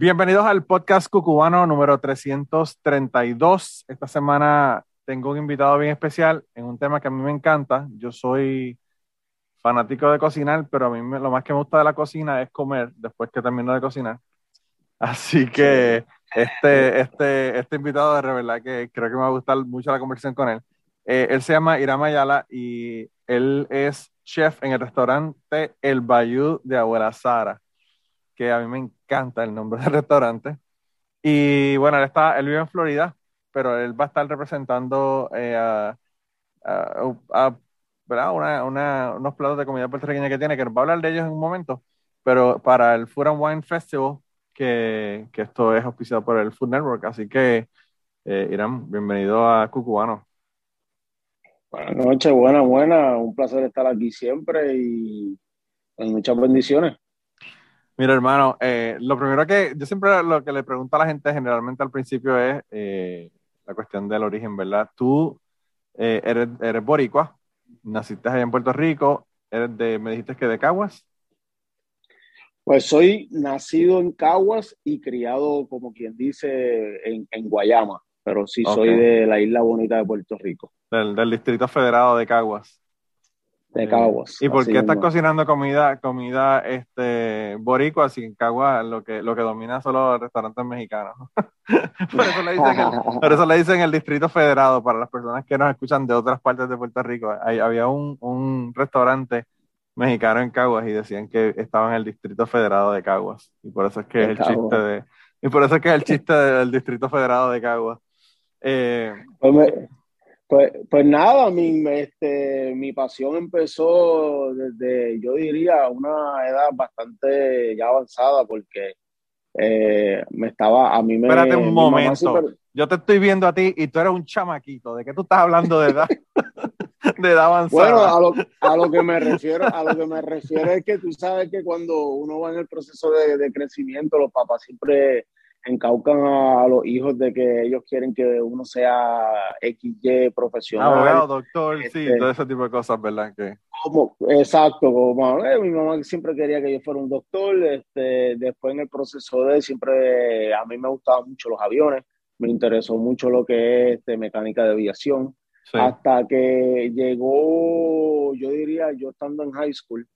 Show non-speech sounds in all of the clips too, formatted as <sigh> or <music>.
Bienvenidos al podcast cucubano número 332. Esta semana tengo un invitado bien especial en un tema que a mí me encanta. Yo soy fanático de cocinar, pero a mí lo más que me gusta de la cocina es comer después que termino de cocinar. Así que este, este, este invitado de verdad que creo que me va a gustar mucho la conversación con él. Eh, él se llama Irama Ayala y él es chef en el restaurante El Bayou de Abuela Sara, que a mí me encanta el nombre del <laughs> restaurante. Y bueno, él, está, él vive en Florida, pero él va a estar representando eh, a, unos platos de comida puertorriqueña que tiene, que nos va a hablar de ellos en un momento, pero para el Food and Wine Festival, que, que esto es auspiciado por el Food Network. Así que, eh, Irán, bienvenido a Cucubano. Buenas noches, buena, buena. Un placer estar aquí siempre y muchas bendiciones. Mira, hermano, eh, lo primero que yo siempre lo que le pregunto a la gente generalmente al principio es eh, la cuestión del origen, ¿verdad? Tú eh, eres, eres boricua, naciste allá en Puerto Rico, eres de, me dijiste que de Caguas. Pues soy nacido en Caguas y criado, como quien dice, en, en Guayama pero sí soy de la isla bonita de Puerto Rico. Del, del Distrito Federado de Caguas. De Caguas. ¿Y por qué estás cocinando comida, comida este, boricua así en Caguas lo que, lo que domina son los restaurantes mexicanos? <laughs> por, eso le dicen el, <laughs> por eso le dicen el Distrito Federado para las personas que nos escuchan de otras partes de Puerto Rico. había un, un restaurante mexicano en Caguas y decían que estaba en el Distrito Federado de Caguas. Y por eso es que es el chiste de... Y por eso es que es el chiste del Distrito Federado de Caguas. Eh, pues, pues, pues, nada, mi, este, mi pasión empezó desde, yo diría, una edad bastante ya avanzada, porque eh, me estaba, a mí me... Espérate un momento, yo te estoy viendo a ti y tú eres un chamaquito, ¿de qué tú estás hablando de edad? <laughs> de edad avanzada. Bueno, a lo, a lo, que me refiero, a lo que me refiero es que tú sabes que cuando uno va en el proceso de, de crecimiento, los papás siempre encaucan a, los hijos de que ellos quieren que uno sea XY profesional. Abogado, doctor, sí, este, todo ese tipo de cosas, ¿verdad? Que... Como, exacto, como eh, mi mamá siempre quería que yo fuera un doctor, este, después en el proceso de siempre, a mí me gustaban mucho los aviones, me interesó mucho lo que es este, mecánica de aviación, hasta que llegó, yo diría, yo estando en high school,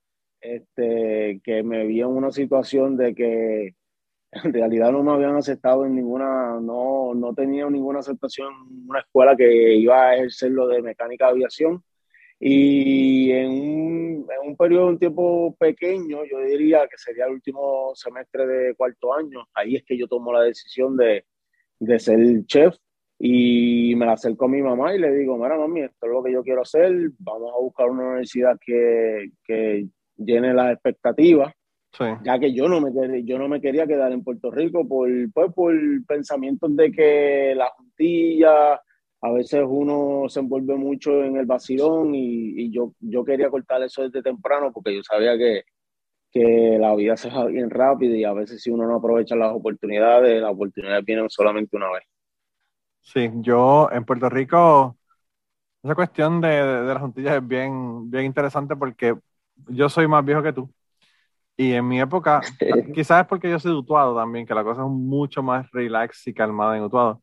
este, que me vi en una situación de que en realidad no me habían aceptado en ninguna, no, no tenía ninguna aceptación en una escuela que iba a ejercer lo de mecánica de aviación. Y en un, en un periodo de un tiempo pequeño, yo diría que sería el último semestre de cuarto año, ahí es que yo tomo la decisión de, de ser chef y me la acerco a mi mamá y le digo, mira mami, esto es lo que yo quiero hacer, vamos a buscar una universidad que, que llene las expectativas ya que yo no, me, yo no me quería quedar en Puerto Rico por, pues, por pensamientos de que la juntilla, a veces uno se envuelve mucho en el vacilón y, y, yo, yo quería cortar eso desde temprano porque yo sabía que, que la vida se va bien rápido y a veces si uno no aprovecha las oportunidades, las oportunidades vienen solamente una vez. Sí, yo en Puerto Rico, esa cuestión de, de, de las juntillas es bien, bien interesante porque yo soy más viejo que tú. Y en mi época, <laughs> quizás es porque yo soy Utuado también, que la cosa es mucho más relax y calmada en Utuado.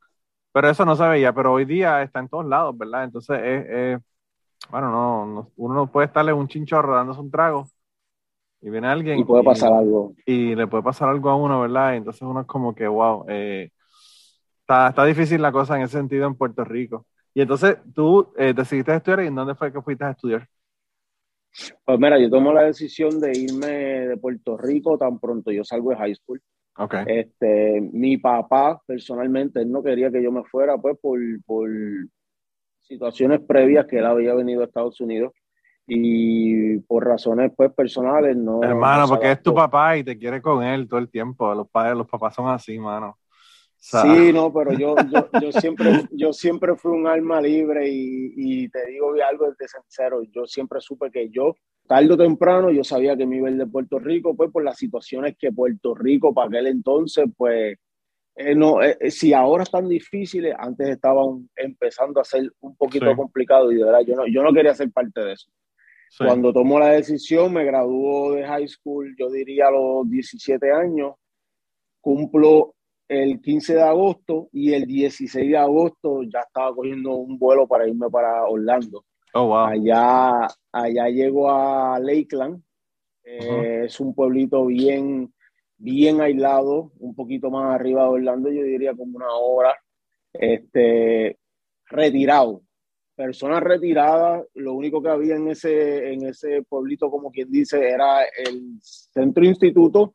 Pero eso no se veía, pero hoy día está en todos lados, ¿verdad? Entonces, es, bueno, no, uno no puede estarle un chinchorro dándose un trago y viene alguien. Y puede pasar algo. Y le puede pasar algo a uno, ¿verdad? Y entonces uno es como que, wow, eh, está, está, difícil la cosa en ese sentido en Puerto Rico. Y entonces tú eh, decidiste estudiar y en dónde fue que fuiste a estudiar? Pues mira, yo tomo la decisión de irme de Puerto Rico tan pronto yo salgo de high school. Okay. Este, mi papá, personalmente, él no quería que yo me fuera, pues, por, por situaciones previas que él había venido a Estados Unidos y por razones pues personales no. Hermano, porque es tu papá y te quiere con él todo el tiempo. Los padres, los papás son así, mano. Sí, no, pero yo, yo, siempre, yo siempre fui un alma libre y, y te digo algo desde sincero, yo siempre supe que yo, tarde o temprano, yo sabía que me iba a ir de Puerto Rico, pues por las situaciones que Puerto Rico para aquel entonces, pues eh, no, eh, eh, si ahora están difíciles, antes estaban empezando a ser un poquito complicado y de verdad yo no, yo no quería ser parte de eso. Cuando tomó la decisión, me graduó de high school, yo diría a los 17 años, cumplo el 15 de agosto y el 16 de agosto ya estaba cogiendo un vuelo para irme para Orlando. Oh, wow. Allá, allá llego a Lakeland, es un pueblito bien bien aislado, un poquito más arriba de Orlando, yo diría como una hora, este, retirado. Personas retiradas, lo único que había en ese, en ese pueblito, como quien dice, era el centro instituto,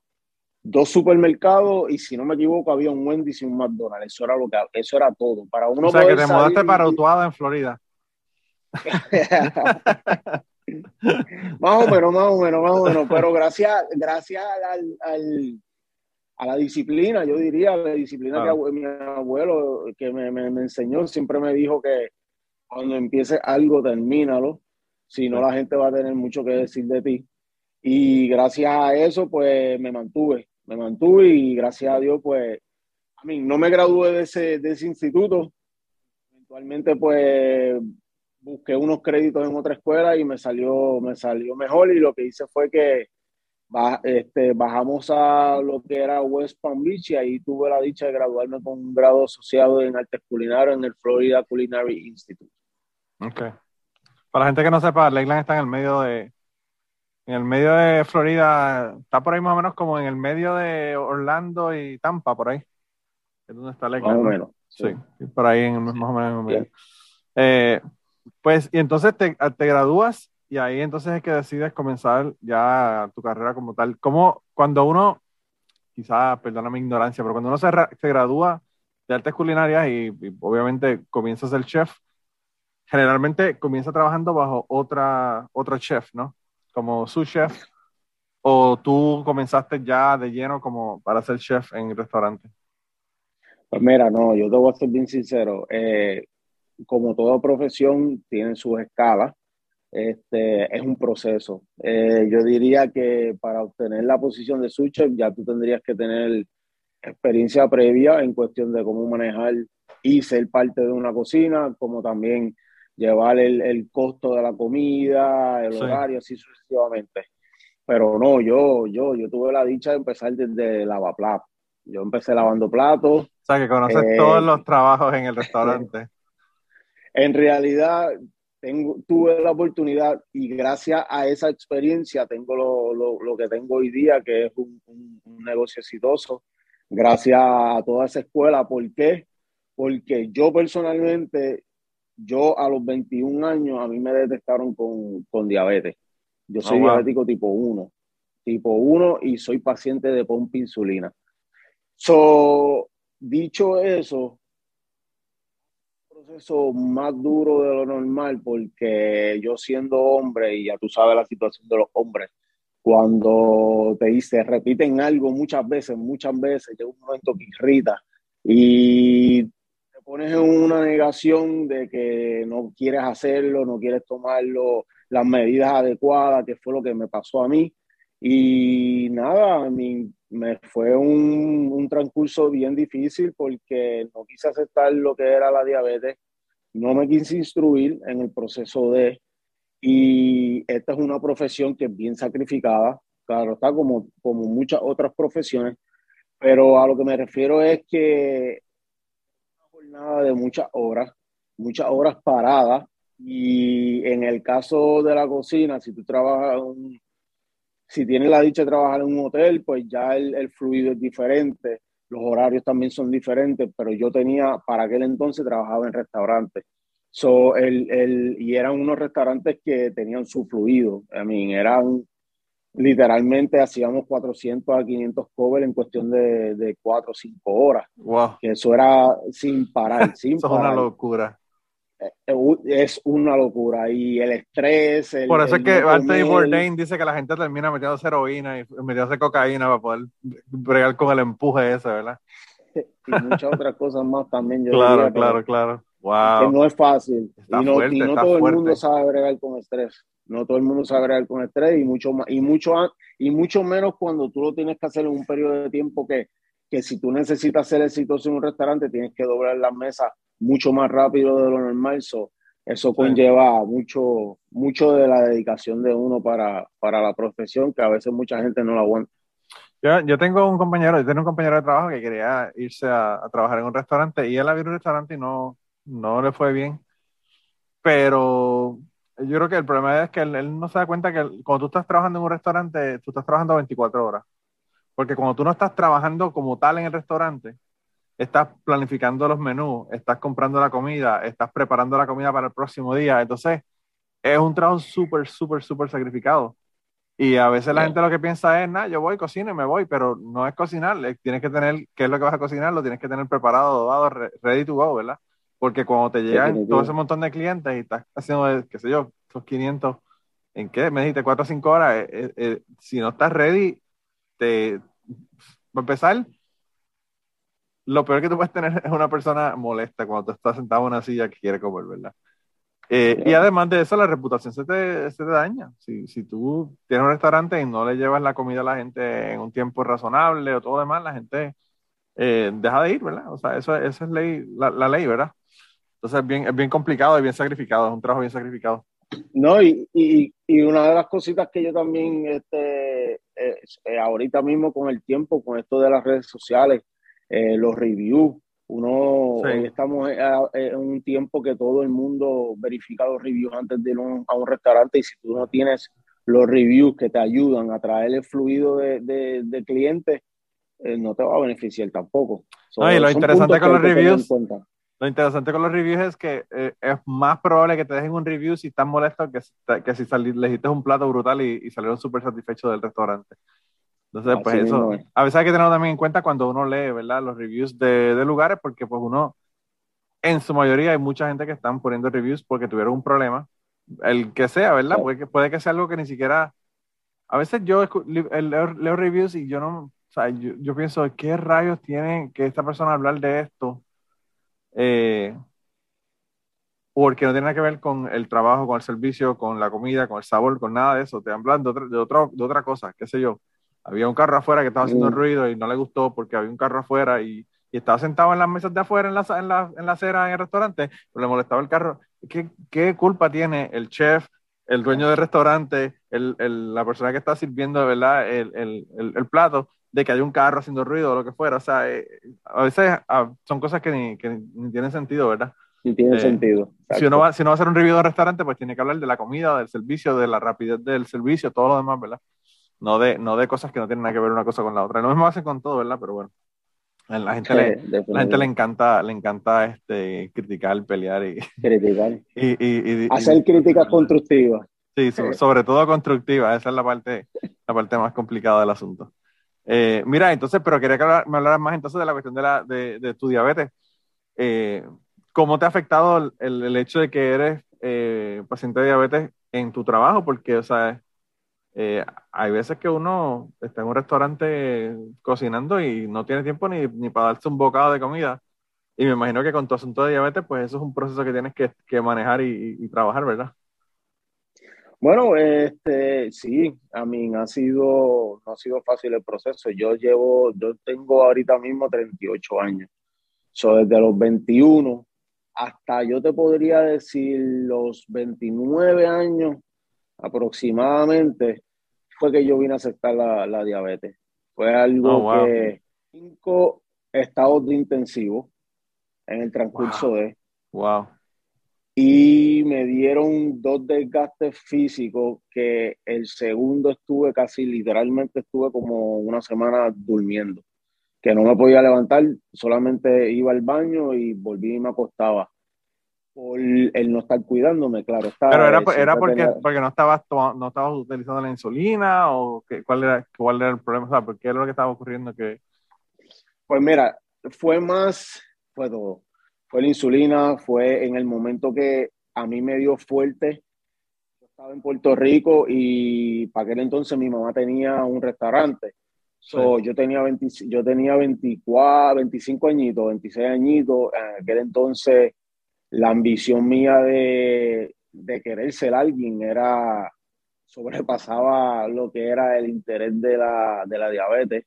dos supermercados y si no me equivoco había un Wendy's y un McDonald's. Eso era lo que eso era todo. Para uno o sea que te mudaste para Utuado en Florida. <laughs> más o menos, más o menos, más o menos. Pero gracias, gracias al, a la disciplina, yo diría, la disciplina que mi abuelo que me, me, enseñó, siempre me dijo que cuando empieces algo, termínalo. Si no, la gente va a tener mucho que decir de ti. Y gracias a eso, pues me mantuve, me mantuve y gracias a Dios, pues, a mí no me gradué de ese, de ese instituto. Eventualmente, pues, busqué unos créditos en otra escuela y me salió, me salió mejor y lo que hice fue que este, bajamos a lo que era West Palm Beach y ahí tuve la dicha de graduarme con un grado asociado en artes culinarias en el Florida Culinary Institute. Ok. Para la gente que no sepa, Lakeland está en el medio de, en el medio de Florida, está por ahí más o menos como en el medio de Orlando y Tampa, por ahí. Es donde está Lakeland. Más o menos. Sí, por ahí en, más o menos en el medio. Eh, pues, y entonces te, te, gradúas y ahí entonces es que decides comenzar ya tu carrera como tal. Como cuando uno, quizás, perdona mi ignorancia, pero cuando uno se, se gradúa de artes culinarias y, obviamente comienza a ser chef, generalmente comienza trabajando bajo otra, otro chef, ¿no? Como su chef. ¿O tú comenzaste ya de lleno como para ser chef en el restaurante? Pues mira, no, yo te voy a ser bien sincero. Eh, como toda profesión, tiene sus escalas. Este, es un proceso. Eh, yo diría que para obtener la posición de sous ya tú tendrías que tener experiencia previa en cuestión de cómo manejar y ser parte de una cocina, como también llevar el, el costo de la comida, el horario, así sucesivamente. Pero no, yo, yo, yo tuve la dicha de empezar desde lavaplatos. Yo empecé lavando platos. O sea, que conoces eh, todos los trabajos en el restaurante. <laughs> En realidad, tengo, tuve la oportunidad y gracias a esa experiencia tengo lo, lo, lo que tengo hoy día, que es un, un, negocio exitoso, gracias a toda esa escuela. ¿Por qué? Porque yo personalmente, yo a los 21 años, a mí me detectaron con, con diabetes. Yo soy oh, diabético tipo 1, tipo 1 y soy paciente de pompa insulina. So, dicho eso, proceso más duro de lo normal porque yo siendo hombre, y ya tú sabes la situación de los hombres, cuando te dice, repiten algo muchas veces, muchas veces, llega un momento que irrita y pones en una negación de que no quieres hacerlo, no quieres tomarlo, las medidas adecuadas, que fue lo que me pasó a mí. Y nada, mi, me fue un, un, transcurso bien difícil porque no quise aceptar lo que era la diabetes, no me quise instruir en el proceso de, y esta es una profesión que es bien sacrificada, claro, está como, como muchas otras profesiones, pero a lo que me refiero es que de muchas horas, muchas horas paradas, y en el caso de la cocina, si tú trabajas si tienes la dicha de trabajar en un hotel, pues ya el, fluido es diferente, los horarios también son diferentes, pero yo tenía, para aquel entonces trabajaba en restaurantes. So, el, el, y eran unos restaurantes que tenían su fluido. I mean, eran literalmente hacíamos 400 a 500 covers en cuestión de, de 4 o 5 horas. Wow. Que eso era sin parar, <laughs> sin eso parar. es una locura. eh, es una locura y el estrés. Por eso es que Anthony Bourdain dice que la gente termina metiendo heroína y metiéndose cocaína para poder bregar con el empuje ese, ¿verdad? <laughs> Y muchas otras cosas más también. Yo claro, claro, claro. Wow. Que no es fácil. y no, todo el mundo sabe bregar con estrés. No todo el mundo sabe bregar con estrés y mucho más, y mucho y mucho menos cuando tú lo tienes que hacer en un periodo de tiempo que, que si tú necesitas ser exitoso en un restaurante tienes que doblar las mesas mucho más rápido de lo normal. eso conlleva mucho, mucho de la dedicación de uno para, para la profesión, que a veces mucha gente no la aguanta. Yo, yo tengo un compañero, yo tengo un compañero de trabajo que quería irse a, trabajar en un restaurante y él abrió un restaurante y no, no le fue bien. Pero yo creo que el problema es que él, no se da cuenta que cuando tú estás trabajando en un restaurante, tú estás trabajando 24 horas. Porque cuando tú no estás trabajando como tal en el restaurante, estás planificando los menús, estás comprando la comida, estás preparando la comida para el próximo día. Entonces, es un trabajo súper, súper, súper sacrificado. Y a veces la gente lo que piensa es, nada, yo voy, cocino y me voy, pero no es cocinar, tienes que tener, ¿qué es lo que vas a cocinar? Lo tienes que tener preparado, dado, ready to go, ¿verdad? Porque cuando te llegan todo ese montón de clientes y estás haciendo, qué sé yo, esos 500, ¿en qué? Me dijiste 4 o 5 horas, eh, eh, eh, si no estás ready, te, va a empezar, lo peor que tú puedes tener es una persona molesta cuando tú estás sentado en una silla que quiere comer, ¿verdad? Eh, y además de eso, la reputación se te, se te daña. Si, si, tú tienes un restaurante y no le llevas la comida a la gente en un tiempo razonable o todo demás, la gente eh, deja de ir, ¿verdad? O sea, eso, eso es ley, la, la, ley, ¿verdad? Entonces es bien, es bien complicado y bien sacrificado, es un trabajo bien sacrificado. No, y, y, y una de las cositas que yo también, este, eh, ahorita mismo con el tiempo, con esto de las redes sociales, los reviews, uno, hoy estamos en un tiempo que todo el mundo verifica los reviews antes de ir a un restaurante y si tú no tienes los reviews que te ayudan a traer el fluido de, de, clientes, eh, no te va a beneficiar tampoco. y lo interesante con los reviews, lo interesante con los reviews es que eh, es más probable que te dejen un review si estás molesto que, que si le hiciste un plato brutal y, y salieron súper satisfechos del restaurante. Entonces, pues eso, a veces hay que tenerlo también en cuenta cuando uno lee, ¿verdad? Los reviews de, de, lugares, porque pues uno, en su mayoría hay mucha gente que están poniendo reviews porque tuvieron un problema, el que sea, ¿verdad? Puede, que, puede que sea algo que ni siquiera, a veces yo leo, reviews y yo no, o sea, yo, yo, pienso, ¿qué rayos tiene que esta persona hablar de esto? Eh, porque no tiene nada que ver con el trabajo, con el servicio, con la comida, con el sabor, con nada de eso. Te hablan de, de, otro, de otra cosa, qué sé yo había un carro afuera que estaba haciendo mm. ruido y no le gustó porque había un carro afuera y, y estaba sentado en las mesas de afuera en la, en la, en la acera en el restaurante, pero le molestaba el carro. ¿Qué, ¿Qué, culpa tiene el chef, el dueño del restaurante, el, el, la persona que está sirviendo ¿verdad? El, el, plato de que hay un carro haciendo ruido o lo que fuera? O sea, eh, a veces ah, son cosas que ni, que ni tienen sentido, ¿verdad? Ni tiene eh, sentido. Si uno, va, si uno va a hacer un review de un restaurante, pues tiene que hablar de la comida, del servicio, de la rapidez del servicio, todo lo demás, ¿verdad? no de, no de cosas que no tienen nada que ver una cosa con la otra. Lo mismo hace con todo, ¿verdad? Pero bueno, a la gente, le, <laughs> la gente le encanta, le encanta este, criticar, pelear y... Criticar. <laughs> Y, Hacer críticas constructivas. Sí, sobre, todo constructivas. Esa es la parte, la parte más complicada del asunto. Eh, mira, entonces, pero quería que me hablaras más entonces de la cuestión de, la, de, de tu diabetes. Eh, ¿Cómo te ha afectado el, hecho de que eres eh, paciente de diabetes en tu trabajo? Porque, o sea, eh, hay veces que uno está en un restaurante cocinando y no tiene tiempo ni, para darse un bocado de comida. Y me imagino que con tu asunto de diabetes, pues eso es un proceso que tienes que, manejar y, trabajar, ¿verdad? Bueno, este, sí, a mí ha sido, no ha sido fácil el proceso. Yo llevo, yo tengo ahorita mismo 38 años. So, desde los 21 hasta yo te podría decir los 29 años aproximadamente, fue que yo vine a aceptar la, diabetes. Fue algo oh, que cinco estados de intensivo en el transcurso de. Wow. Y me dieron dos desgastes físicos que el segundo estuve casi literalmente estuve como una semana durmiendo, que no me podía levantar, solamente iba al baño y volví y me acostaba por el no estar cuidándome, claro. Pero era, era porque, porque no estabas no estabas utilizando la insulina o qué, cuál era cuál era el problema, o sea, ¿por qué era lo que estaba ocurriendo que Pues mira, fue más fue todo. Fue la insulina, fue en el momento que a mí me dio fuerte. Yo estaba en Puerto Rico y para aquel entonces mi mamá tenía un restaurante. So, yo tenía yo tenía 24, 25 añitos, 26 añitos. En aquel entonces la ambición mía de, de querer ser alguien era sobrepasaba lo que era el interés de la, de la diabetes.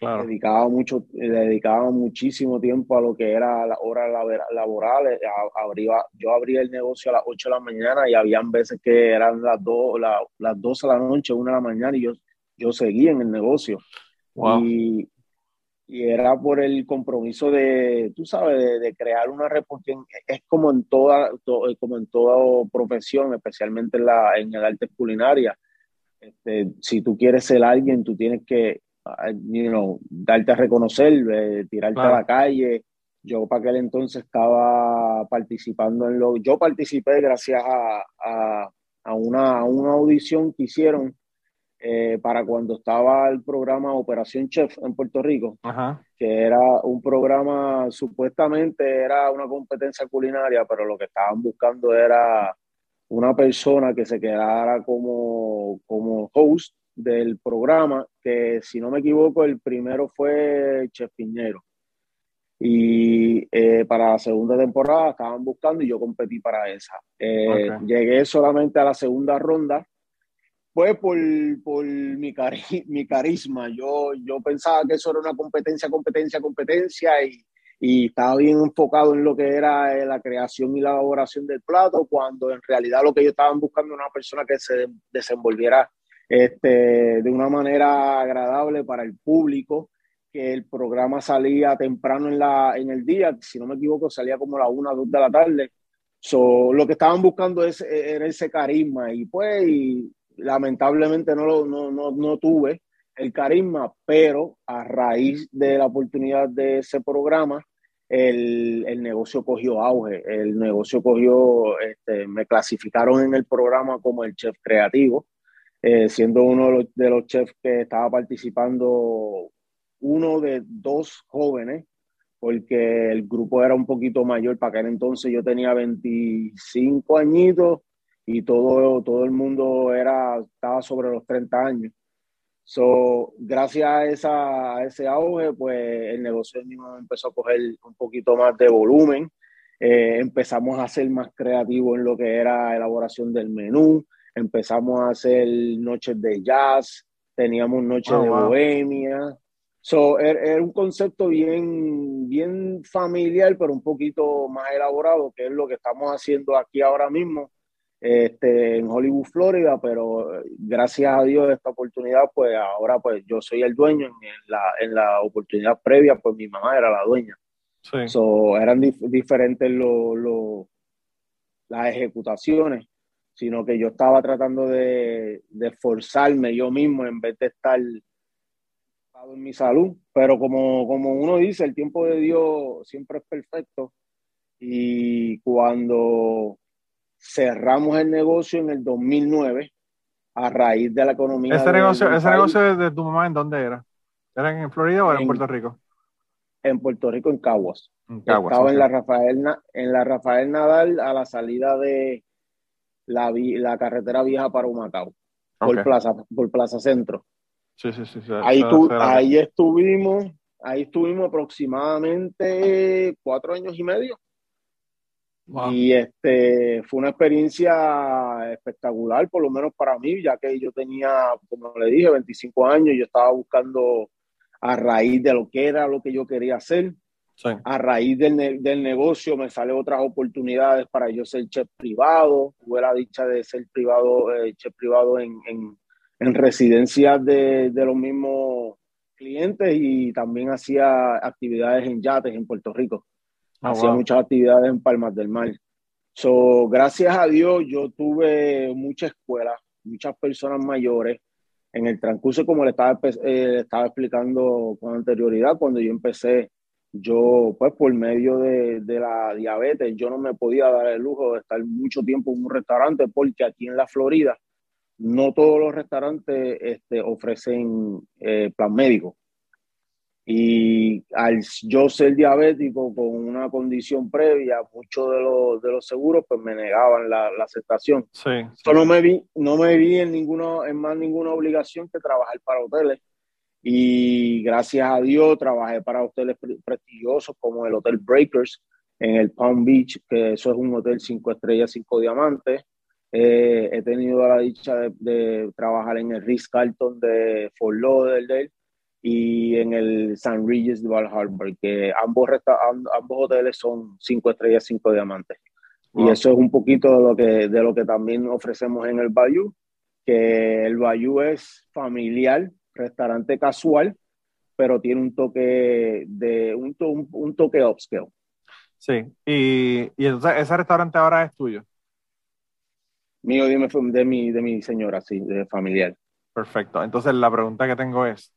Dedicaba, mucho, dedicaba muchísimo tiempo a lo que era las horas laborales. Abría, yo abría el negocio a las 8 de la mañana y habían veces que eran las 2, las 12 de la noche, 1 de la mañana y yo, yo seguía en el negocio. Y, y, era por el compromiso de, tú sabes, de, crear una red, es como en toda, como en toda profesión, especialmente en, la, en el arte culinaria. Este, si tú quieres ser alguien, tú tienes que you know, darte a reconocer, eh, tirarte a la calle. Yo para aquel entonces estaba participando en lo... Yo participé gracias a, a, a, una, una, audición que hicieron eh, para cuando estaba el programa Operación Chef en Puerto Rico, que era un programa, supuestamente era una competencia culinaria, pero lo que estaban buscando era una persona que se quedara como, como host del programa, que si no me equivoco, el primero fue Chef Piñero. Y eh, para la segunda temporada estaban buscando y yo competí para esa. Eh, llegué solamente a la segunda ronda. Fue por, por mi, <laughs> mi carisma. Yo, yo pensaba que eso era una competencia, competencia, competencia y, y estaba bien enfocado en lo que era eh, la creación y la elaboración del plato, cuando en realidad lo que yo estaban buscando era una persona que se desenvolviera este, de una manera agradable para el público, que el programa salía temprano en, la, en el día, si no me equivoco, salía como a las 1 o 2 de la tarde. So, lo que estaban buscando es, era ese carisma y pues lamentablemente no, no, no, no tuve el carisma, pero a raíz de la oportunidad de ese programa, el, el, negocio cogió auge, el negocio cogió, este, me clasificaron en el programa como el chef creativo, eh, siendo uno de los, chefs que estaba participando, uno de dos jóvenes, porque el grupo era un poquito mayor, para aquel entonces yo tenía 25 añitos y todo, todo el mundo era, estaba sobre los 30 años. So, gracias a, esa, a ese auge, pues el negocio mismo empezó a coger un poquito más de volumen. Eh, empezamos a ser más creativos en lo que era elaboración del menú empezamos a hacer noches de jazz, teníamos noches oh, de bohemia. So, era, er, un concepto bien, bien familiar, pero un poquito más elaborado, que es lo que estamos haciendo aquí ahora mismo este, en Hollywood, Florida, pero gracias a Dios esta oportunidad, pues ahora pues yo soy el dueño, en la, en la oportunidad previa, pues mi mamá era la dueña. So, eran diferentes lo, las ejecutaciones sino que yo estaba tratando de, de esforzarme yo mismo en vez de estar en mi salud. Pero como, como uno dice, el tiempo de Dios siempre es perfecto. Y cuando cerramos el negocio en el 2009, a raíz de la economía. ¿Ese negocio, ese negocio de tu mamá en dónde era? ¿Era en Florida o en, Puerto Rico? En Puerto Rico, en Caguas. Estaba en, la Rafael, en la Rafael Nadal a la salida de, la, la carretera vieja para Humacao, por, Plaza, por Plaza Centro. Sí, sí, sí. ahí, ahí estuvimos, ahí estuvimos aproximadamente cuatro años y medio. Y este fue una experiencia espectacular, por lo menos para mí, ya que yo tenía, como le dije, 25 años, yo estaba buscando a raíz de lo que era lo que yo quería hacer. A raíz del, del, negocio me salen otras oportunidades para yo ser chef privado. Tuve la dicha de ser privado, eh, chef privado en, en, en residencias de, de, los mismos clientes y también hacía actividades en yates en Puerto Rico. Ah, hacía muchas actividades en Palmas del Mar. So, gracias a Dios yo tuve mucha escuela, muchas personas mayores. En el transcurso, como le estaba, eh, estaba explicando con anterioridad, cuando yo empecé yo, pues por medio de, la diabetes, yo no me podía dar el lujo de estar mucho tiempo en un restaurante porque aquí en la Florida no todos los restaurantes este, ofrecen eh, plan médico. Y al yo ser diabético con una condición previa, muchos de los, de los seguros pues me negaban la, la aceptación. Sí, no me vi, no me vi en, ninguno, en más ninguna obligación que trabajar para hoteles. Y gracias a Dios trabajé para hoteles prestigiosos como el Hotel Breakers en el Palm Beach, que eso es un hotel cinco estrellas, cinco diamantes. Eh, he tenido la dicha de, de, trabajar en el Ritz Carlton de Fort Lauderdale y en el San Regis de Val Harbor, que ambos, ambos hoteles son cinco estrellas, cinco diamantes. Y eso es un poquito de lo, que, de lo que también ofrecemos en el Bayou, que el Bayou es familiar, restaurante casual, pero tiene un toque de un, un, toque upscale. Sí, y, y entonces ese restaurante ahora es tuyo. Mío, dime, de mi, de mi señora, sí, de familiar. Perfecto. Entonces la pregunta que tengo es,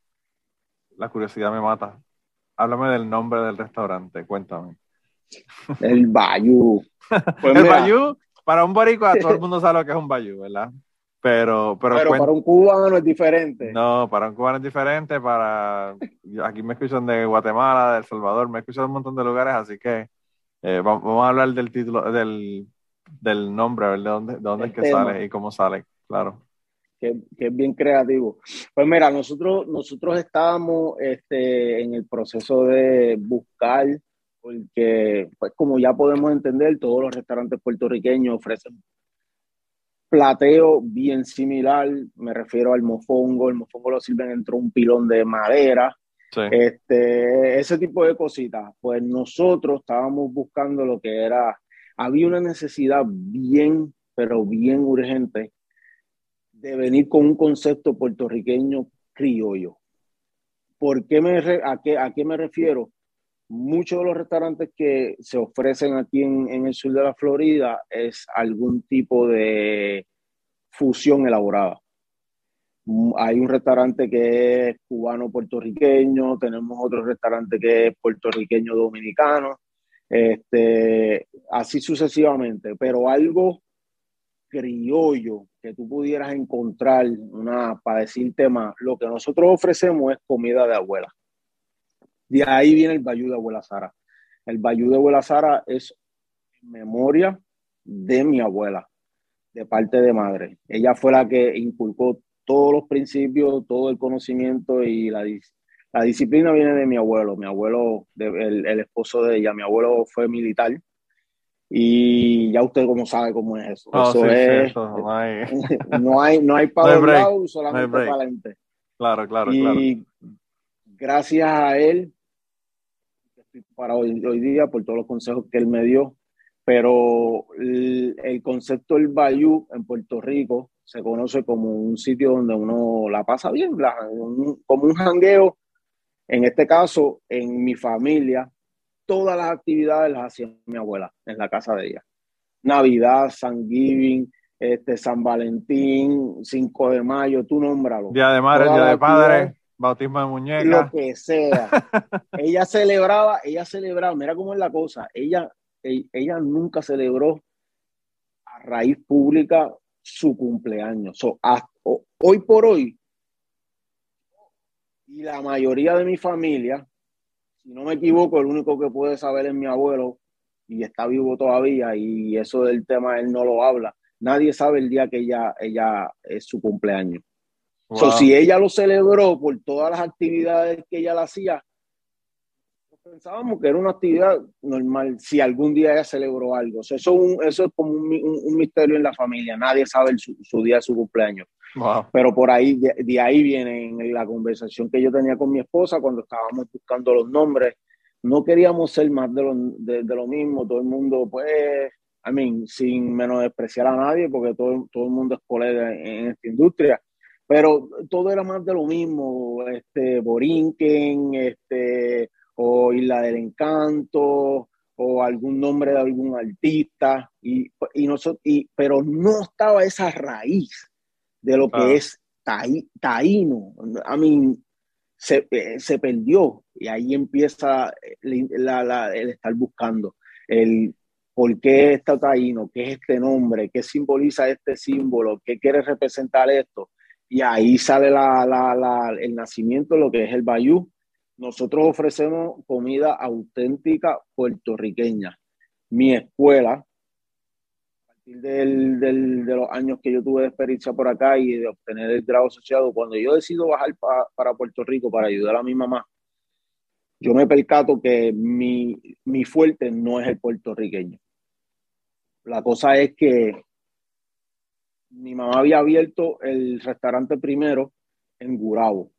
la curiosidad me mata. Háblame del nombre del restaurante, cuéntame. El Bayou. <laughs> Pues el Bayou, para un boricua, todo el <laughs> mundo sabe lo que es un Bayou, ¿verdad? Pero, pero, pero para un cubano es diferente. No, para un cubano es diferente. Para aquí me escuchan de Guatemala, de El Salvador, me escuchan de un montón de lugares, así que eh, vamos a hablar del título, del, del nombre, a ver de dónde, de dónde es que sale y cómo sale, claro que, es bien creativo. Pues mira, nosotros, nosotros estábamos este, en el proceso de buscar, porque pues como ya podemos entender, todos los restaurantes puertorriqueños ofrecen plateo bien similar, me refiero al mofongo, el mofongo lo sirven entre un pilón de madera, este, ese tipo de cositas. Pues nosotros estábamos buscando lo que era, había una necesidad bien, pero bien urgente de venir con un concepto puertorriqueño criollo. ¿Por qué me a, qué, ¿A qué me refiero? Muchos de los restaurantes que se ofrecen aquí en, el sur de la Florida es algún tipo de fusión elaborada. Hay un restaurante que es cubano-puertorriqueño, tenemos otro restaurante que es puertorriqueño-dominicano, este, así sucesivamente, pero algo criollo que tú pudieras encontrar, una, para decirte más, lo que nosotros ofrecemos es comida de abuela. De ahí viene el bayú de abuela Sara. El bayú de abuela Sara es memoria de mi abuela, de parte de madre. Ella fue la que inculcó todos los principios, todo el conocimiento y la, la disciplina viene de mi abuelo. Mi abuelo, el, el esposo de ella, mi abuelo fue militar y ya usted como sabe cómo es eso. eso es, <laughs> no, hay... no hay, no hay para lado, solamente para adelante. Claro, claro, y gracias a él, estoy para hoy, hoy día por todos los consejos que él me dio, pero el, concepto del Bayou en Puerto Rico se conoce como un sitio donde uno la pasa bien, como un jangueo. En este caso, en mi familia, todas las actividades las hacía mi abuela en la casa de ella. Navidad, San Giving, este, San Valentín, 5 de mayo, tú nómbralo. Día de madre, día de padre, bautismo de muñeca. Lo que sea. <laughs> ella celebraba, ella celebraba, mira cómo es la cosa, ella, ella, nunca celebró a raíz pública su cumpleaños. hoy por hoy, y la mayoría de mi familia, si no me equivoco, el único que puede saber es mi abuelo y está vivo todavía y eso del tema él no lo habla. Nadie sabe el día que ella, ella es su cumpleaños. Si ella lo celebró por todas las actividades que ella la hacía, pensábamos que era una actividad normal si algún día ella celebró algo. eso, eso es como un, misterio en la familia. Nadie sabe su, día de su cumpleaños. Pero por ahí, de, ahí viene la conversación que yo tenía con mi esposa cuando estábamos buscando los nombres. No queríamos ser más de lo, de, lo mismo. Todo el mundo, pues, I mean, sin menospreciar a nadie, porque todo, todo el mundo es colega en, esta industria pero todo era más de lo mismo, este, Borinquen, este, o Isla del Encanto, o algún nombre de algún artista, y, y, nosotros, y pero no estaba esa raíz de lo que ah. es taíno. I mean, se, eh, se, perdió y ahí empieza la, la, el estar buscando el por qué está taíno, qué es este nombre, qué simboliza este símbolo, qué quiere representar esto. Y ahí sale el nacimiento, lo que es el Bayou, nosotros ofrecemos comida auténtica puertorriqueña. Mi escuela, a partir del, de los años que yo tuve de experiencia por acá y de obtener el grado asociado, cuando yo decido bajar para Puerto Rico para ayudar a mi mamá, yo me percato que mi, mi fuerte no es el puertorriqueño. La cosa es que mi mamá había abierto el restaurante primero en Gurabo.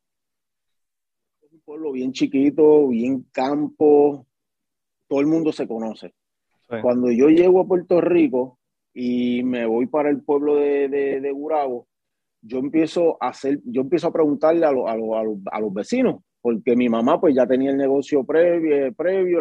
Es un pueblo bien chiquito, bien campo, todo el mundo se conoce. Cuando yo llego a Puerto Rico y me voy para el pueblo de, de, Gurabo, yo empiezo a hacer, yo empiezo a preguntarle a, a, los vecinos, porque mi mamá pues ya tenía el negocio previo, previo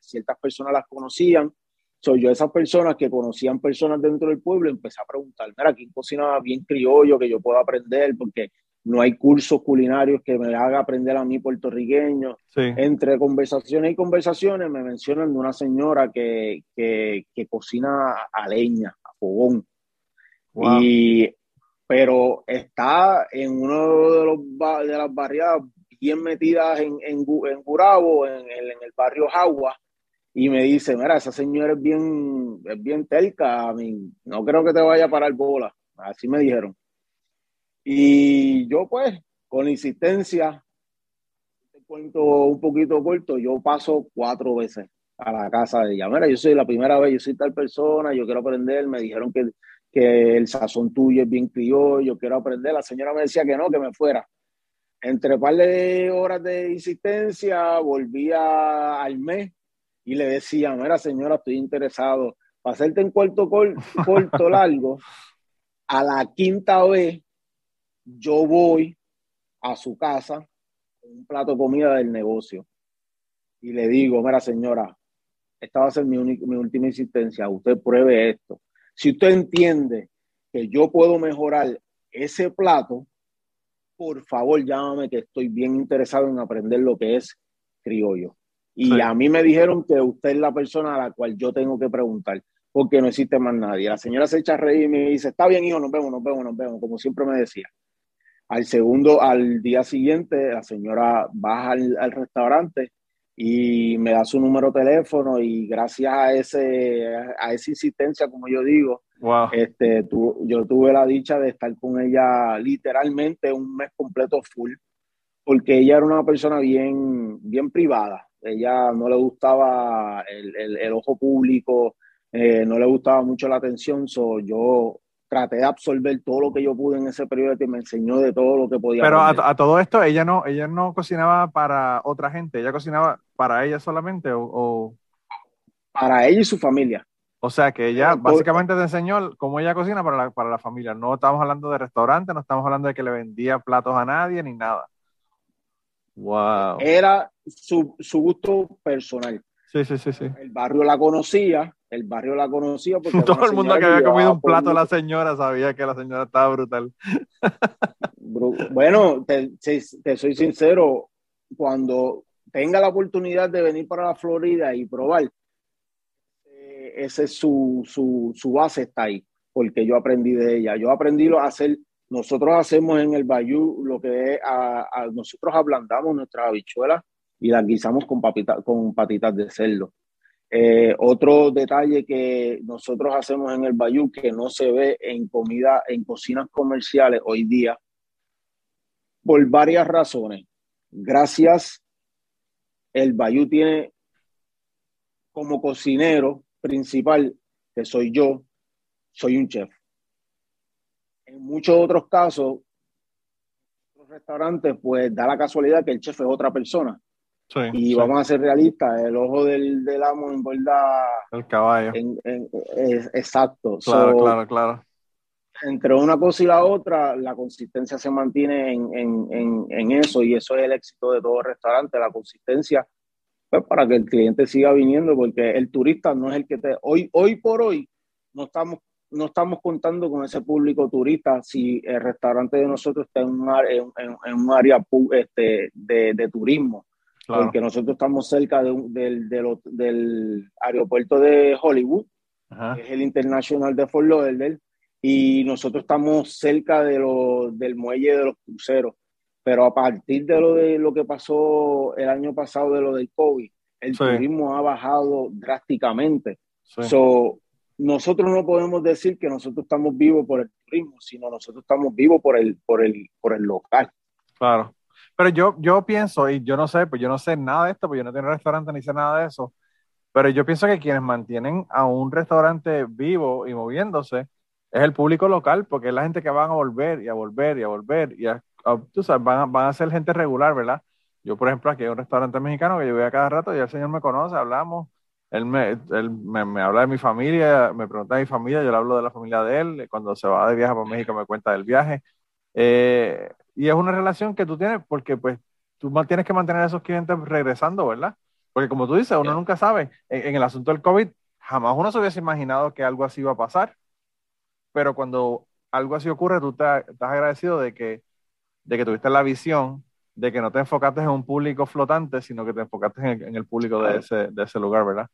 ciertas personas las conocían. Soy yo esas personas que conocían personas dentro del pueblo, empecé a preguntar, mira, ¿quién cocina bien criollo que yo pueda aprender? Porque no hay cursos culinarios que me haga aprender a mí puertorriqueño. Entre conversaciones y conversaciones me mencionan de una señora que, que, cocina a leña, a fogón. Y, pero está en uno de, los, de las barriadas bien metidas en, en, en Gurabo, en el, en el barrio Jagua, y me dice, mira, esa señora es bien, es bien telca, a mí, no creo que te vaya a parar bola. Así me dijeron. Y yo pues, con insistencia, te cuento un poquito corto, yo paso cuatro veces a la casa de ella. Mira, yo soy la primera vez, yo soy tal persona, yo quiero aprender, me dijeron que, que el sazón tuyo es bien criollo, yo quiero aprender. La señora me decía que no, que me fuera entre par de horas de insistencia, volvía al mes y le decía, mira señora, estoy interesado, para hacerte un cuarto corto largo, a la quinta vez yo voy a su casa con un plato de comida del negocio y le digo, mira señora, esta va a ser mi, mi última insistencia, usted pruebe esto. Si usted entiende que yo puedo mejorar ese plato, por favor llámame que estoy bien interesado en aprender lo que es criollo. Y a mí me dijeron que usted es la persona a la cual yo tengo que preguntar, porque no existe más nadie. La señora se echa a reír y me dice, está bien, hijo, nos vemos, nos vemos, nos vemos, como siempre me decía. Al segundo, al día siguiente, la señora baja al restaurante y me da su número de teléfono y gracias a ese a esa insistencia como yo digo este yo tuve la dicha de estar con ella literalmente un mes completo full porque ella era una persona bien bien privada ella no le gustaba el, el, ojo público eh, no le gustaba mucho la atención so yo traté de absorber todo lo que yo pude en ese periodo y me enseñó de todo lo que podía. Pero a, todo esto, ella no, ella no cocinaba para otra gente, ella cocinaba para ella solamente o, para ella y su familia. O sea que ella básicamente te enseñó cómo ella cocina para la, para la familia. No estamos hablando de restaurante, no estamos hablando de que le vendía platos a nadie ni nada. Wow. Era su, su gusto personal. Sí, sí, sí, sí. El barrio la conocía, el barrio la conocía porque <laughs> todo el mundo que había comido un plato de la señora sabía que la señora estaba brutal. bueno, te, soy sincero, cuando tenga la oportunidad de venir para la Florida y probar, eh, ese es su, su, su, base está ahí, porque yo aprendí de ella. Yo aprendí a hacer, nosotros hacemos en el Bayou lo que es, a, nosotros ablandamos nuestras habichuelas y las guisamos con, con patitas de cerdo. Eh, otro detalle que nosotros hacemos en el Bayou que no se ve en comida, en cocinas comerciales hoy día, por varias razones. Gracias, el Bayou tiene como cocinero principal, que soy yo, soy un chef. En muchos otros casos, los restaurantes, pues da la casualidad que el chef es otra persona y vamos a ser realistas, el ojo del, del amo en verdad... El caballo. exacto. Claro, claro, claro. Entre una cosa y la otra, la consistencia se mantiene en, en, en, eso y eso es el éxito de todo restaurante, la consistencia, pues para que el cliente siga viniendo, porque el turista no es el que te... Hoy, hoy por hoy no estamos, no estamos contando con ese público turista si el restaurante de nosotros está en un, en, en un área este, de, de turismo. Porque nosotros estamos cerca del, del, aeropuerto de Hollywood, que es el International de Fort Lauderdale, y nosotros estamos cerca de del muelle de los cruceros. pero a partir de lo de lo que pasó el año pasado de lo del COVID, el turismo ha bajado drásticamente. Nosotros no podemos decir que nosotros estamos vivos por el turismo, sino nosotros estamos vivos por el, por el, por el local. Claro. Pero yo, yo pienso, y yo no sé, pues yo no sé nada de esto, pues yo no tengo restaurante ni sé nada de eso, pero yo pienso que quienes mantienen a un restaurante vivo y moviéndose es el público local, porque es la gente que van a volver y a volver y a volver y a, tú sabes, van a, ser gente regular, ¿verdad? Yo, por ejemplo, aquí hay un restaurante mexicano que yo voy a cada rato y el señor me conoce, hablamos, él, me, él me, habla de mi familia, me pregunta de mi familia, yo le hablo de la familia de él, cuando se va de viaje para México me cuenta del viaje. Eh, y es una relación que tú tienes porque pues tú tienes que mantener a esos clientes regresando, ¿verdad? Porque como tú dices, uno nunca sabe. En, el asunto del COVID, jamás uno se hubiese imaginado que algo así iba a pasar. Pero cuando algo así ocurre, tú te, estás agradecido de que, de que tuviste la visión de que no te enfocaste en un público flotante, sino que te enfocaste en el, público de ese, de ese lugar, ¿verdad?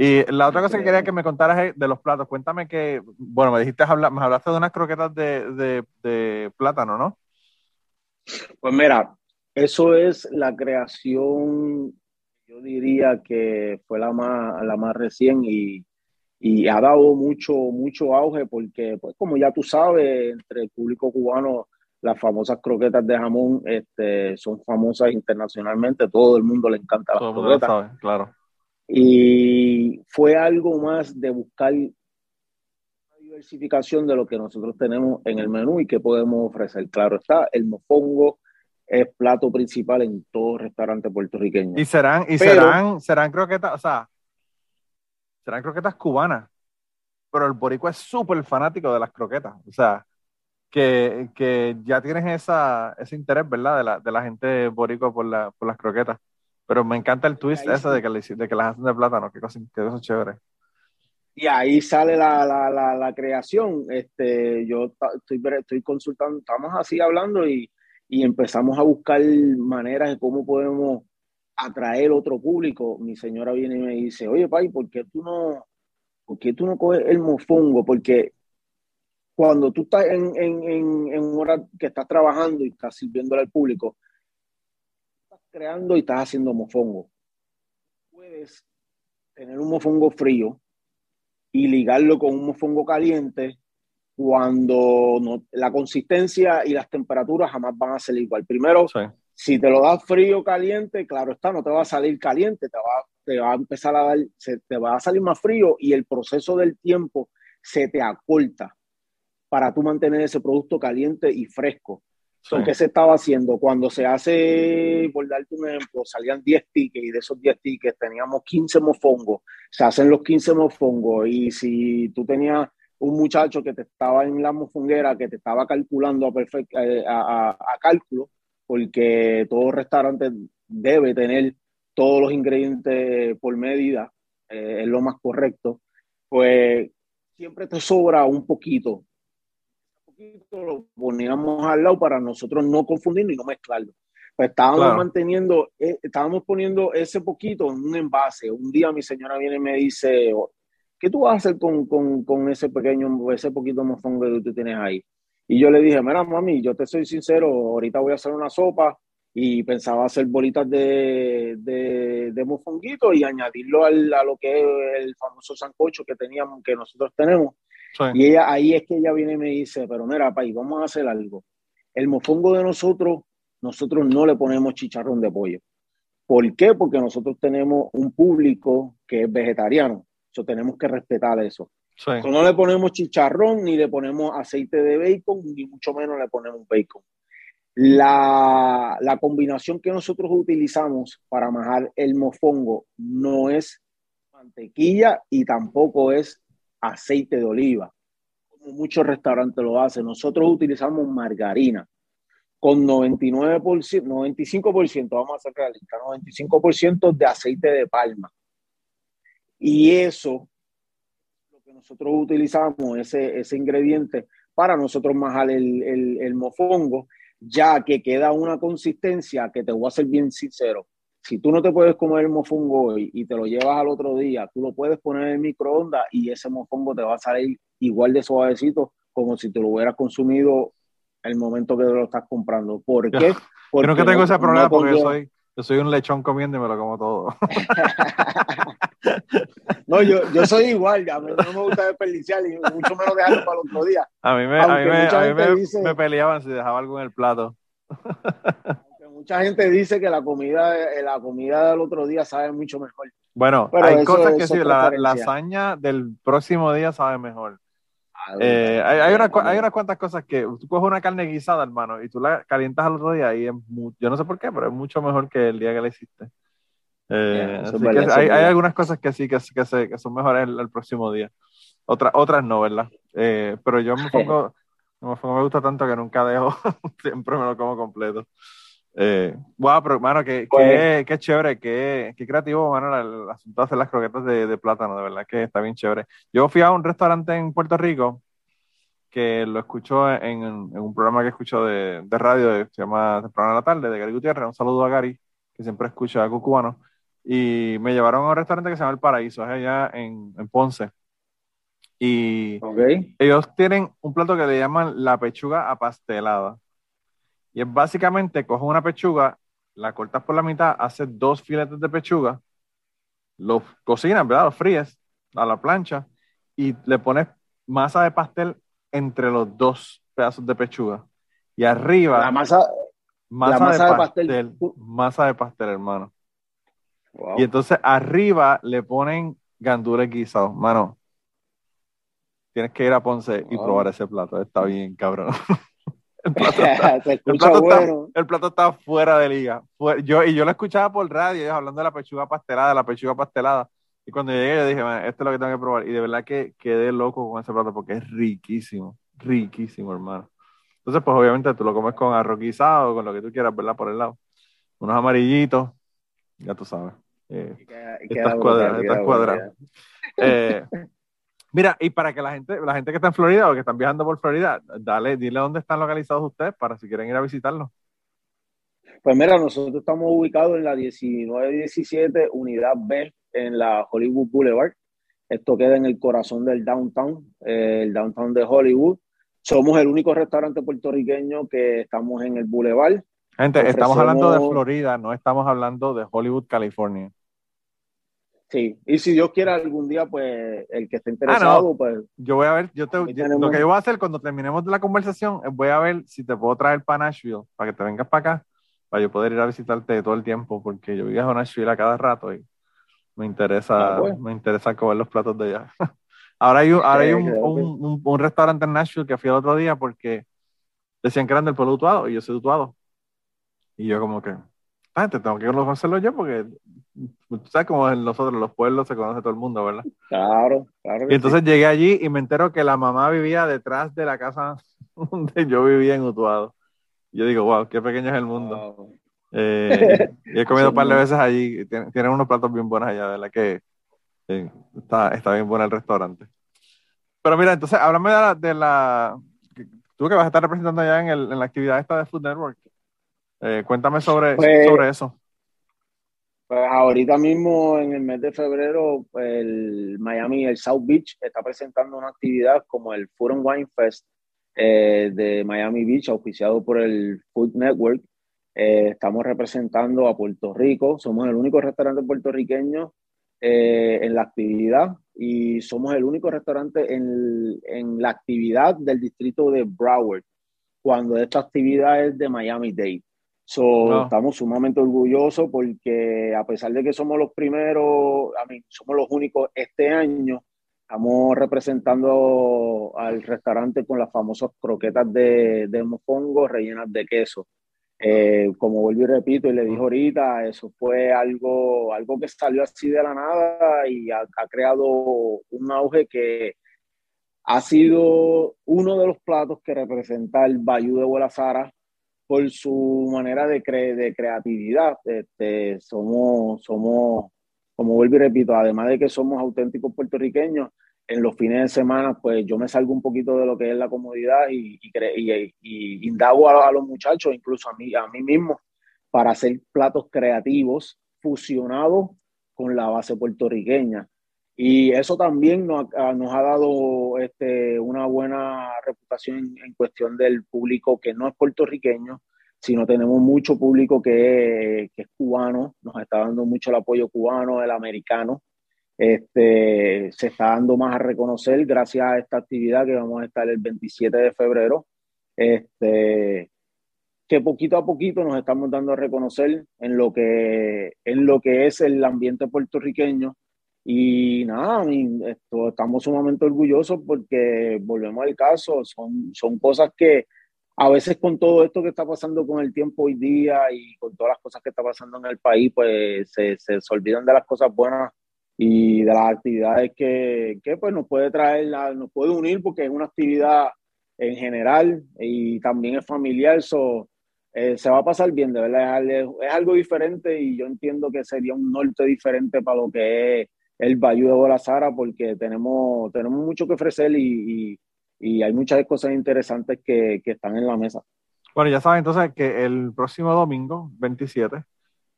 Y la otra cosa que quería que me contaras es de los platos. Cuéntame que, bueno, me dijiste, me hablaste de unas croquetas de, de, de plátano, ¿no? Pues mira, eso es la creación yo diría que fue la más, la más recién y, ha dado mucho, mucho auge porque, pues como ya tú sabes, entre el público cubano, las famosas croquetas de jamón este, son famosas internacionalmente, todo el mundo le encanta las croquetas. claro. Y fue algo más de buscar una diversificación de lo que nosotros tenemos en el menú y que podemos ofrecer. Claro está, el mofongo, es plato principal en todo restaurante puertorriqueño. Y serán, y serán, serán croquetas, o sea, serán croquetas cubanas, pero el boricua es súper fanático de las croquetas, o sea, que, que ya tienes esa, ese interés, ¿verdad? De la, de la gente boricua por, la, por las croquetas. Pero me encanta el twist ese de que, de que las hacen de plátano, qué cosa, qué cosa chévere. Y ahí sale la, la, la, la creación. Este, yo estoy, estoy consultando, estamos así hablando y y empezamos a buscar maneras de cómo podemos atraer otro público. Mi señora viene y me dice, oye, Pai, ¿por qué tú no, por qué tú no coges el mofongo? Porque cuando tú estás en, en, en, en hora que estás trabajando y estás sirviéndole al público, creando y estás haciendo mofongo. Puedes tener un mofongo frío y ligarlo con un mofongo caliente cuando no, la consistencia y las temperaturas jamás van a ser igual. Primero, si te lo das frío caliente, claro está, no te va a salir caliente, te va, te va a empezar a dar, se, te va a salir más frío y el proceso del tiempo se te acorta para tú mantener ese producto caliente y fresco. ¿Qué se estaba haciendo? Cuando se hace, por darte un ejemplo, salían 10 tickets y de esos 10 tickets teníamos 15 mofongos, se hacen los 15 mofongos y si tú tenías un muchacho que te estaba en la mofonguera, que te estaba calculando a, perfecto, eh, a, cálculo, porque todo restaurante debe tener todos los ingredientes por medida, eh, es lo más correcto, pues siempre te sobra un poquito. Poquito lo poníamos al lado para nosotros no confundirlo y no mezclarlo. Pues estábamos manteniendo, eh, estábamos poniendo ese poquito en un envase. Un día mi señora viene y me dice, ¿qué tú vas a hacer con, con, con ese pequeño, ese poquito mofongo que tú tienes ahí? Y yo le dije, mira, mami, yo te soy sincero, ahorita voy a hacer una sopa y pensaba hacer bolitas de, de, de mofonguito y añadirlo al, a lo que es el famoso sancocho que teníamos, que nosotros tenemos. Y ella, ahí es que ella viene y me dice, pero mira, país, vamos a hacer algo. El mofongo de nosotros, nosotros no le ponemos chicharrón de pollo. ¿Por qué? Porque nosotros tenemos un público que es vegetariano tenemos que respetar eso. no le ponemos chicharrón, ni le ponemos aceite de bacon, ni mucho menos le ponemos bacon. La, la combinación que nosotros utilizamos para majar el mofongo no es mantequilla y tampoco es aceite de oliva, como muchos restaurantes lo hacen. Nosotros utilizamos margarina con 99%, 95%, vamos a sacar la lista, 95% de aceite de palma. Y eso, lo que nosotros utilizamos, ese, ese ingrediente, para nosotros majar el, el, el mofongo, ya que queda una consistencia que te voy a ser bien sincero. Si tú no te puedes comer el mofongo hoy y te lo llevas al otro día, tú lo puedes poner en el microondas y ese mofongo te va a salir igual de suavecito como si te lo hubieras consumido el momento que lo estás comprando. ¿Por qué? <laughs> Yo nunca tengo ese problema porque, yo soy, yo soy un lechón comiendo y me lo como todo. <laughs> no, yo, yo soy igual, a mí no me gusta desperdiciar y mucho menos dejarlo para el otro día. A mí me, a mí me, a mí me, me, peleaban si dejaba algo en el plato. <laughs> mucha gente dice que la comida, la comida del otro día sabe mucho mejor. Bueno, hay cosas que sí, la lasaña del próximo día sabe mejor. Eh, hay, hay, una, hay, unas cuantas cosas que tú coges una carne guisada, hermano, y tú la calientas al otro día y es yo no sé por qué, pero es mucho mejor que el día que la hiciste. Eh, así que hay, hay, algunas cosas que sí que, que, que son mejores el, próximo día. Otra, otras no, ¿verdad? Eh, pero yo me <laughs> pongo, me, me gusta tanto que nunca dejo, <laughs> siempre me lo como completo. Eh, wow, pero mano, qué, pues, qué, chévere, qué, qué, creativo, mano, el, asunto de hacer las croquetas de, de, plátano, de verdad que está bien chévere. Yo fui a un restaurante en Puerto Rico que lo escucho en, en un programa que escucho de, de radio, se llama Temprano de la Tarde, de Gary Gutiérrez. Un saludo a Gary, que siempre escucha algo cubano. Y me llevaron a un restaurante que se llama El Paraíso, es allá en, en Ponce. Y ellos tienen un plato que le llaman la pechuga apastelada y es básicamente, coges una pechuga, la cortas por la mitad, haces dos filetes de pechuga, los cocinas, ¿verdad? Los fríes a la plancha y le pones masa de pastel entre los dos pedazos de pechuga. Y arriba... La masa, masa, de, pastel, Masa de pastel, hermano. Y entonces arriba le ponen gandules guisados. Mano, tienes que ir a Ponce y probar ese plato. Está bien, cabrón. <laughs> <laughs> El plato, está, fuera de liga. Yo, y yo lo escuchaba por radio, hablando de la pechuga pastelada, la pechuga pastelada. Y cuando llegué, yo dije, esto es lo que tengo que probar. Y de verdad que quedé loco con ese plato porque es riquísimo, riquísimo, hermano. Entonces, pues obviamente tú lo comes con arroz guisado, con lo que tú quieras, ¿verdad? Por el lado. Unos amarillitos, ya tú sabes. Eh, estas cuadradas. Eh, <laughs> Mira, y para que la gente, la gente que está en Florida o que están viajando por Florida, dale, dile dónde están localizados ustedes para si quieren ir a visitarlos. Pues mira, nosotros estamos ubicados en la 1917 Unidad B en la Hollywood Boulevard. Esto queda en el corazón del downtown, eh, el downtown de Hollywood. Somos el único restaurante puertorriqueño que estamos en el Boulevard. Gente, estamos hablando de Florida, no estamos hablando de Hollywood, California. Sí, y si Dios quiere algún día, pues el que esté ah, interesado, pues. Yo voy a ver, yo te, lo que yo voy a hacer cuando terminemos la conversación, voy a ver si te puedo traer para Nashville, para que te vengas para acá, para yo poder ir a visitarte todo el tiempo, porque yo viajo a Nashville a cada rato y me interesa, ah, pues. me interesa comer los platos de allá. <laughs> ahora hay, un, ahora hay un, un, un, restaurante en Nashville que fui el otro día porque decían que eran del pueblo Utuado y yo soy Utuado. Y yo como que, ah, te tengo que conocerlo yo porque tú sabes como en nosotros los pueblos se conoce todo el mundo, ¿verdad? Claro, claro. Y entonces llegué allí y me entero que la mamá vivía detrás de la casa <laughs> donde yo vivía en Utuado. yo digo, wow, qué pequeño es el mundo. Eh, y he <laughs> comido un par de veces allí. Tienen, unos platos bien buenos allá, ¿verdad? Que eh, está, está bien bueno el restaurante. Pero mira, entonces, háblame de la, de la tú que vas a estar representando allá en, el, en la actividad esta de Food Network. Eh, cuéntame sobre, pues, sobre eso. Pues ahorita mismo en el mes de febrero el Miami, el South Beach está presentando una actividad como el Food and Wine Fest eh, de Miami Beach, auspiciado por el Food Network. Eh, estamos representando a Puerto Rico, somos el único restaurante puertorriqueño eh, en la actividad y somos el único restaurante en, en la actividad del distrito de Broward, cuando esta actividad es de Miami Dade. So, Estamos sumamente orgullosos porque a pesar de que somos los primeros, a mí, somos los únicos este año, estamos representando al restaurante con las famosas croquetas de, de mofongo rellenas de queso. Eh, como vuelvo y repito y le dijo ahorita, eso fue algo, algo que salió así de la nada y ha, ha creado un auge que ha sido uno de los platos que representa el Bayou de Buelasara por su manera de, de creatividad. Este, somos, somos, como vuelvo y repito, además de que somos auténticos puertorriqueños, en los fines de semana, pues yo me salgo un poquito de lo que es la comodidad y, y, y, indago a, los muchachos, incluso a mí, a mí mismo, para hacer platos creativos fusionados con la base puertorriqueña. Y eso también nos, ha dado este, una buena reputación en, cuestión del público que no es puertorriqueño, sino tenemos mucho público que, que, es cubano, nos está dando mucho el apoyo cubano, el americano. Este, se está dando más a reconocer gracias a esta actividad que vamos a estar el 27 de febrero. Este, que poquito a poquito nos estamos dando a reconocer en lo que, en lo que es el ambiente puertorriqueño. Y nada, esto, estamos sumamente orgullosos porque volvemos al caso, son, son cosas que a veces con todo esto que está pasando con el tiempo hoy día y con todas las cosas que está pasando en el país, pues se, se, olvidan de las cosas buenas y de las actividades que, que pues nos puede traer, nos puede unir porque es una actividad en general y también es familiar. So, eh, se va a pasar bien, de verdad, es, algo diferente y yo entiendo que sería un norte diferente para lo que es el Bayou de Bolazara porque tenemos, tenemos mucho que ofrecer y, y, hay muchas cosas interesantes que, que, están en la mesa. Bueno, ya saben entonces que el próximo domingo, 27,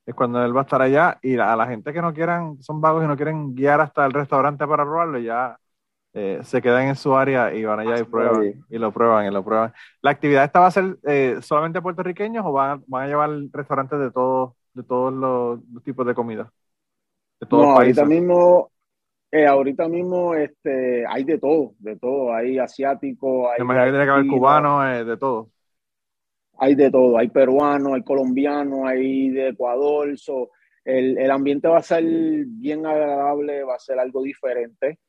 es cuando él va a estar allá y a la gente que no quieran, son vagos y no quieren guiar hasta el restaurante para probarlo, ya eh, se quedan en su área y van allá y prueban y lo prueban y lo prueban. ¿La actividad esta va a ser eh, solamente puertorriqueños o van, van, a llevar restaurantes de todos de todos los, tipos de comida? De todos no, ahorita mismo, eh, ahorita mismo este, hay de todo, de todo. Hay asiático, hay. Me que tiene que haber cubano, de todo. Hay de todo, hay peruano, hay colombiano, hay de Ecuador. el, el ambiente va a ser bien agradable, va a ser algo diferente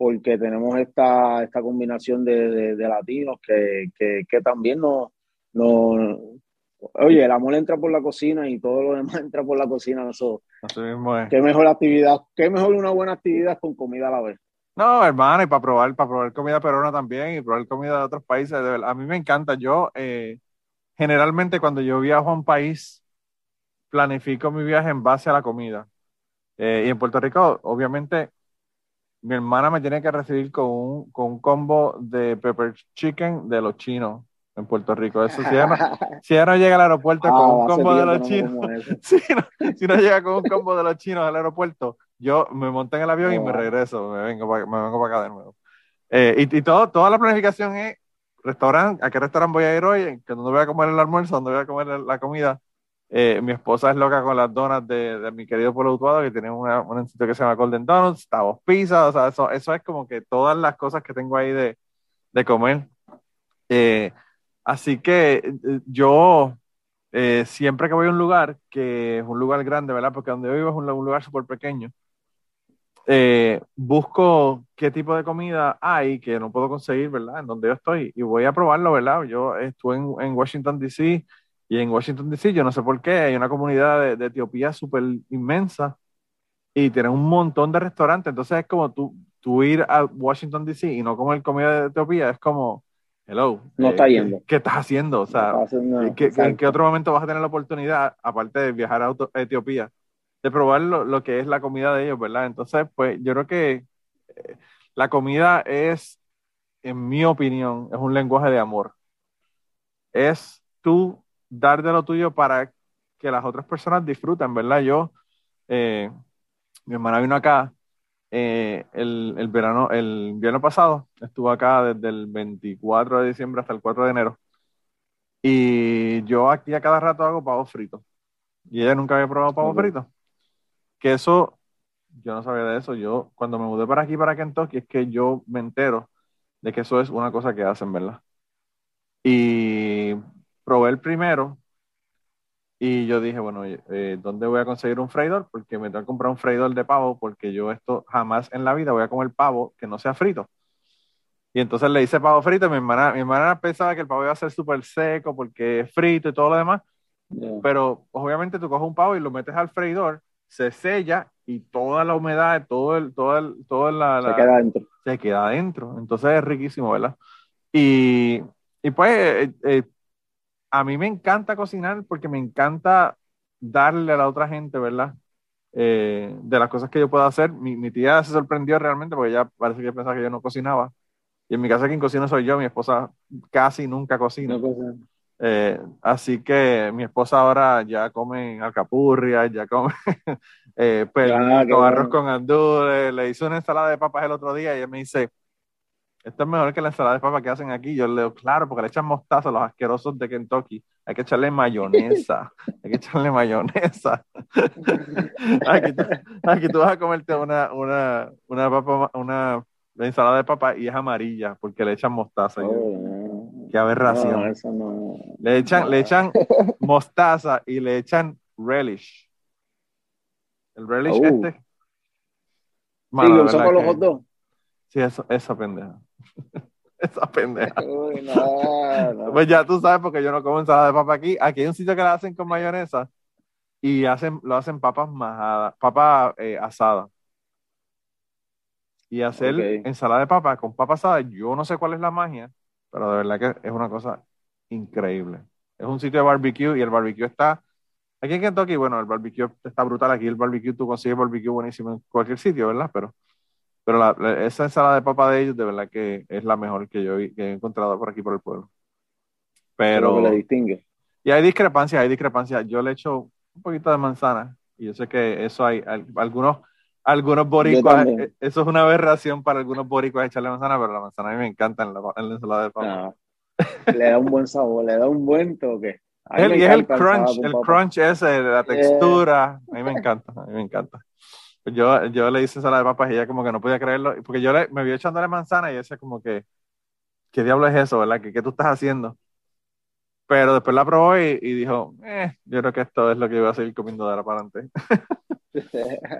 porque tenemos esta, esta combinación de, de, latinos que, que, que también nos, no, oye, el amor entra por la cocina y todo lo demás <laughs> entra por la cocina. Eso, Así mismo es. Qué mejor actividad, qué mejor una buena actividad con comida a la vez. No, hermano, y para probar, para probar comida peruana también y probar comida de otros países. a mí me encanta. Yo, eh, generalmente, cuando yo viajo a un país, planifico mi viaje en base a la comida. Eh, y en Puerto Rico, obviamente, mi hermana me tiene que recibir con un, con un combo de pepper chicken de los chinos en Puerto Rico. Eso si ella no, <laughs> si no llega al aeropuerto con ah, un combo de los chinos, <laughs> si, no, llega con un combo de los chinos al aeropuerto, yo me monto en el avión y me oh. regreso, me vengo para, me vengo para acá de nuevo. Eh, y, y todo, toda la planificación es restaurante, a qué restaurante voy a ir hoy, que donde voy a comer el almuerzo, donde voy a comer la comida. Eh, mi esposa es loca con las donas de, de mi querido pueblo Utuado, que tiene una, un sitio que se llama Golden Donuts, Tavos Pizza, o sea, eso, eso es como que todas las cosas que tengo ahí de, de comer. Eh, así que eh, yo siempre que voy a un lugar, que es un lugar grande, ¿verdad? Porque donde yo vivo es un, lugar súper pequeño, busco qué tipo de comida hay que no puedo conseguir, ¿verdad? En donde yo estoy y voy a probarlo, ¿verdad? Yo estuve en, en Washington, D.C., y en Washington DC, yo no sé por qué, hay una comunidad de, Etiopía súper inmensa y tienen un montón de restaurantes. Entonces es como tú, tú ir a Washington DC y no comer comida de Etiopía, es como, hello. No está yendo. ¿qué, estás haciendo? O sea, ¿en qué otro momento vas a tener la oportunidad, aparte de viajar a Etiopía, de probar lo, que es la comida de ellos, ¿verdad? Entonces, pues yo creo que eh, la comida es, en mi opinión, es un lenguaje de amor. Es tú dar de lo tuyo para que las otras personas disfruten, ¿verdad? Yo, eh, mi hermana vino acá eh, el, el, verano, el invierno pasado, estuvo acá desde el 24 de diciembre hasta el 4 de enero. Y yo aquí a cada rato hago pavo frito. Y ella nunca había probado pavo frito. Que eso, yo no sabía de eso. Yo, cuando me mudé para aquí, para Kentucky, es que yo me entero de que eso es una cosa que hacen, ¿verdad? Y probé el primero y yo dije, bueno, eh, ¿dónde voy a conseguir un freidor? Porque me tengo que comprar un freidor de pavo porque yo esto jamás en la vida voy a comer pavo que no sea frito. Y entonces le hice pavo frito y mi hermana, mi hermana pensaba que el pavo iba a ser súper seco porque es frito y todo lo demás. Pero obviamente tú coges un pavo y lo metes al freidor, se sella y toda la humedad, todo el, todo el, toda la, se queda adentro. Se queda adentro. Entonces es riquísimo, ¿verdad? Y, y pues eh, eh, a mí me encanta cocinar porque me encanta darle a la otra gente, ¿verdad? Eh, de las cosas que yo puedo hacer. Mi, tía se sorprendió realmente porque ella parece que pensaba que yo no cocinaba. Y en mi casa quien cocina soy yo, mi esposa casi nunca cocina. Eh, así que mi esposa ahora ya come alcapurria, ya come <laughs> eh, arroz con andú. Le hice una ensalada de papas el otro día y ella me dice, esto es mejor que la ensalada de papa que hacen aquí. Yo le digo, claro, porque le echan mostaza a los asquerosos de Kentucky. Hay que echarle mayonesa. Hay que echarle <laughs> mayonesa. <laughs> aquí, tú, vas a comerte una, una, una, papa, una ensalada de papa y es amarilla porque le echan mostaza. Oh, Qué aberración. Le echan, le echan <laughs> mostaza y le echan relish. El relish oh. este. sí, lo usan con los hot dogs. Sí, eso, esa pendeja. <laughs> esa pendeja. Pues ya tú sabes, porque yo no como ensalada de papa aquí. Aquí hay un sitio que la hacen con mayonesa y hacen, lo hacen papas majadas, papas eh, asadas. Y hacer ensalada de papa con papa asada, yo no sé cuál es la magia, pero de verdad que es una cosa increíble. Es un sitio de barbecue y el barbecue está aquí en Kentucky. Bueno, el barbecue está brutal. Aquí el barbecue, tú consigues barbecue buenísimo en cualquier sitio, ¿verdad? Pero pero esa ensalada de papa de ellos, de verdad que es la mejor que yo he, encontrado por aquí, por el pueblo. Pero. la distingue. Y hay discrepancias, hay discrepancias. Yo le echo un poquito de manzana y yo sé que eso hay, algunos, algunos boricuas, eh, eso es una aberración para algunos boricuas echarle manzana, pero la manzana a mí me encanta en la, ensalada de papa. le da un buen sabor, le da un buen toque. y es el crunch, el crunch ese, la textura, a mí me encanta, a mí me encanta. Pues yo, yo le hice esa de papas y ella como que no podía creerlo, porque yo le, me vi echándole manzana y ella como que, ¿qué diablo es eso, verdad? ¿Qué, qué tú estás haciendo? Pero después la probó y, dijo, eh, yo creo que esto es lo que voy a seguir comiendo de ahora para adelante. <laughs>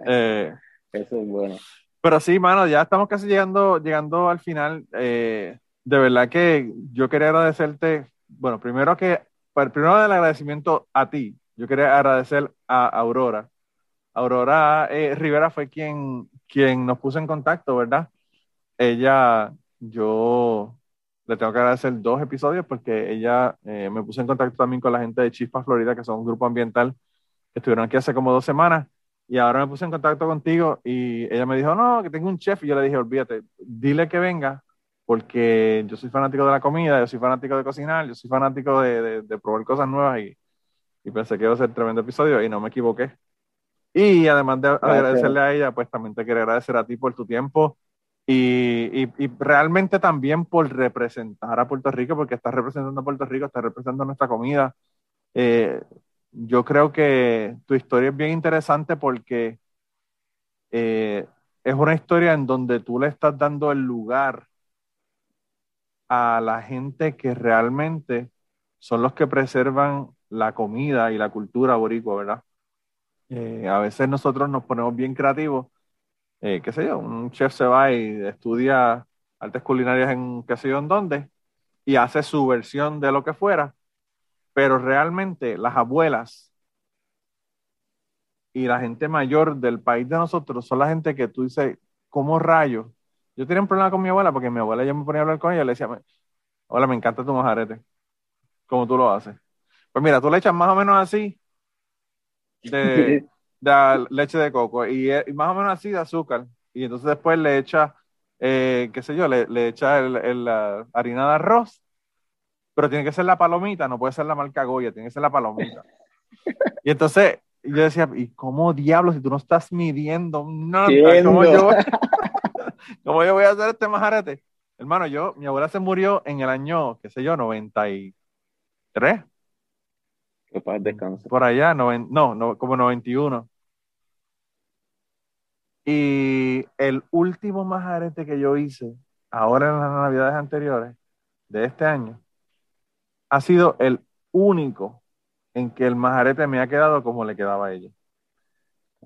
Eh, eso es bueno. Pero sí, mano, ya estamos casi llegando, llegando al final. Eh, de verdad que yo quería agradecerte, bueno, primero que, primero del agradecimiento a ti, yo quería agradecer a Aurora, Aurora eh, Rivera fue quien, quien nos puso en contacto, ¿verdad? Ella, yo le tengo que agradecer dos episodios porque ella eh, me puso en contacto también con la gente de Chispa Florida, que son un grupo ambiental que estuvieron aquí hace como dos semanas. Y ahora me puse en contacto contigo y ella me dijo, no, que tengo un chef. Y yo le dije, olvídate, dile que venga porque yo soy fanático de la comida, yo soy fanático de cocinar, yo soy fanático de, de, probar cosas nuevas y, y pensé que iba a ser tremendo episodio y no me equivoqué. Y además de agradecerle a ella, pues también te quiero agradecer a ti por tu tiempo y, y, realmente también por representar a Puerto Rico, porque estás representando a Puerto Rico, estás representando nuestra comida. Eh, yo creo que tu historia es bien interesante porque eh, es una historia en donde tú le estás dando el lugar a la gente que realmente son los que preservan la comida y la cultura boricua, ¿verdad? Eh, a veces nosotros nos ponemos bien creativos. Eh, qué sé yo, un chef se va y estudia artes culinarias en qué sé yo en dónde y hace su versión de lo que fuera, pero realmente las abuelas y la gente mayor del país de nosotros son la gente que tú dices, ¿cómo rayos? Yo tenía un problema con mi abuela porque mi abuela yo me ponía a hablar con ella y le decía, hola, me encanta tu mojarete, como tú lo haces. Pues mira, tú le echas más o menos así <laughs> de, leche de coco y, más o menos así de azúcar. Y entonces después le echa, eh, qué sé yo, le, le echa el, la harina de arroz, pero tiene que ser la palomita, no puede ser la marca Goya, tiene que ser la palomita. <laughs> Y entonces yo decía, ¿y cómo diablos si tú no estás midiendo nada? ¿Cómo yo, <laughs> ¿Cómo yo voy a hacer este majarete? Hermano, yo, mi abuela se murió en el año, qué sé yo, 93. Por allá, no, no, como 91. Y el último majarete que yo hice, ahora en las navidades anteriores de este año, ha sido el único en que el majarete me ha quedado como le quedaba a ella.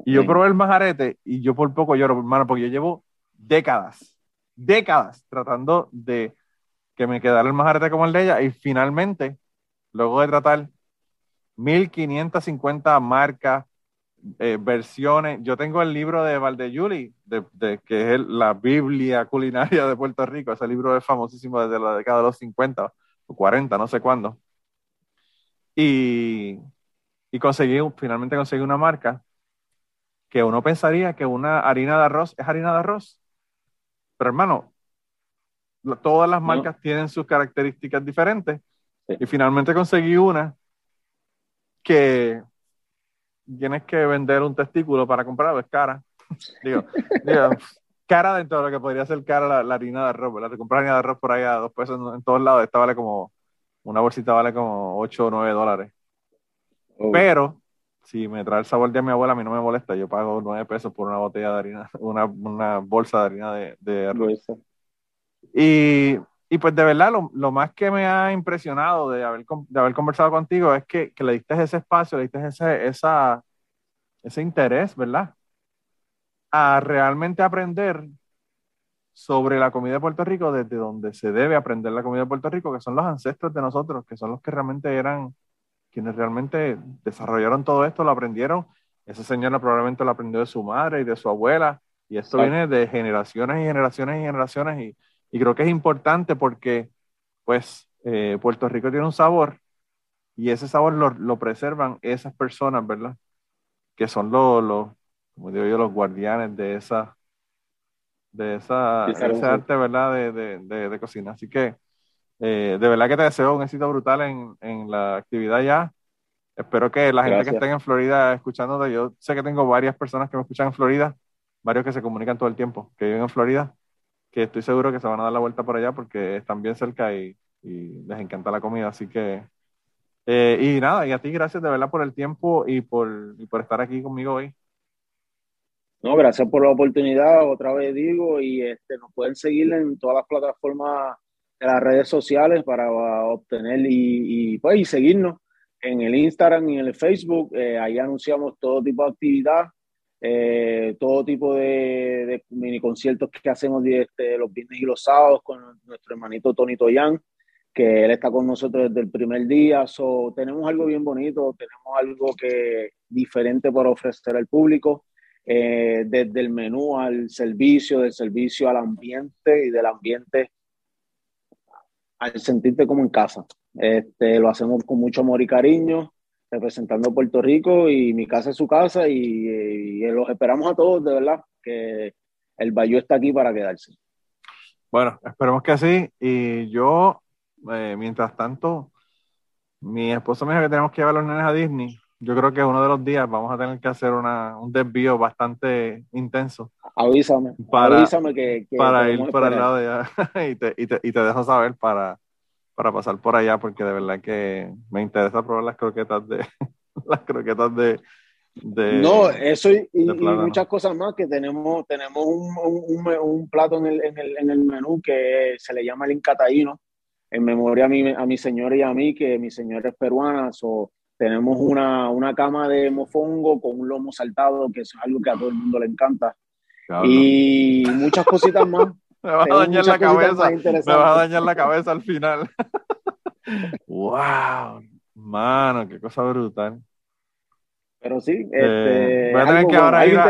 Y yo probé el majarete y yo por poco lloro, hermano, porque yo llevo décadas, décadas tratando de que me quedara el majarete como el de ella y finalmente, luego de tratar 1550 marcas, eh, versiones. Yo tengo el libro de Valdeyuli, de, de, que es la Biblia culinaria de Puerto Rico. Ese libro es famosísimo desde la década de los 50 o 40, no sé cuándo. Y, y conseguí, finalmente conseguí una marca que uno pensaría que una harina de arroz es harina de arroz. Pero hermano, todas las marcas tienen sus características diferentes. Y finalmente conseguí una que tienes que vender un testículo para comprarlo, es cara. <laughs> digo, cara dentro de lo que podría ser cara la, harina de arroz, ¿verdad? Te compras harina de arroz por ahí a dos pesos en, todos lados, esta vale como, una bolsita vale como 8 o 9 dólares. Oh. Pero, si me trae el sabor de mi abuela, a mí no me molesta, yo pago 9 pesos por una botella de harina, <laughs> una, una bolsa de harina de, de arroz. Y, y, pues de verdad, lo, lo, más que me ha impresionado de haber, de haber conversado contigo es que, que le diste ese espacio, le diste ese, esa, ese interés, ¿verdad? a realmente aprender sobre la comida de Puerto Rico desde donde se debe aprender la comida de Puerto Rico, que son los ancestros de nosotros, que son los que realmente eran quienes realmente desarrollaron todo esto, lo aprendieron. Esa señora probablemente lo aprendió de su madre y de su abuela, y esto viene de generaciones y generaciones y generaciones, y, y creo que es importante porque, pues, eh, Puerto Rico tiene un sabor, y ese sabor lo, lo preservan esas personas, ¿verdad? Que son los, los como digo yo, los guardianes de esa, de esa, ese arte, ¿verdad? De, de, de, cocina. Así que, eh, de verdad que te deseo un éxito brutal en, en la actividad ya. Espero que la gente que esté en Florida escuchándote, yo sé que tengo varias personas que me escuchan en Florida, varios que se comunican todo el tiempo, que viven en Florida, que estoy seguro que se van a dar la vuelta por allá porque están bien cerca y, les encanta la comida. Así que, eh, y nada, y a ti gracias de verdad por el tiempo y por, por estar aquí conmigo hoy. No, gracias por la oportunidad, otra vez digo, y este, nos pueden seguir en todas las plataformas de las redes sociales para obtener y, pues, y seguirnos en el Instagram y en el Facebook. Eh, ahí anunciamos todo tipo de actividad, eh, todo tipo de, mini conciertos que hacemos este, los viernes y los sábados con nuestro hermanito Tony Toyan, que él está con nosotros desde el primer día. So, tenemos algo bien bonito, tenemos algo que diferente para ofrecer al público. Eh, desde el menú al servicio, del servicio al ambiente y del ambiente al sentirte como en casa. Este, lo hacemos con mucho amor y cariño, representando Puerto Rico y mi casa es su casa y, los esperamos a todos, de verdad, que el Bayou está aquí para quedarse. Bueno, esperemos que así. Y yo, eh, mientras tanto, mi esposo me dijo que tenemos que llevar a los nenes a Disney yo creo que uno de los días vamos a tener que hacer una, un desvío bastante intenso. Avísame, para, avísame que, para ir por el lado de allá <laughs> y te, y, te, y te dejo saber para, para pasar por allá porque de verdad que me interesa probar las croquetas de <laughs> las croquetas de, de no eso y, muchas cosas más que tenemos tenemos un, un, un, plato en el, en, el, en el menú que se le llama el incataíno en memoria a mi, a mi señora y a mí que mi señora es peruana o tenemos una, una cama de mofongo con un lomo saltado, que es algo que a todo el mundo le encanta. Y muchas cositas más. Me vas a dañar la cabeza. Me vas a dañar la cabeza al final. <laughs> wow, mano, qué cosa brutal. Pero sí, este, voy a tener que ahora ir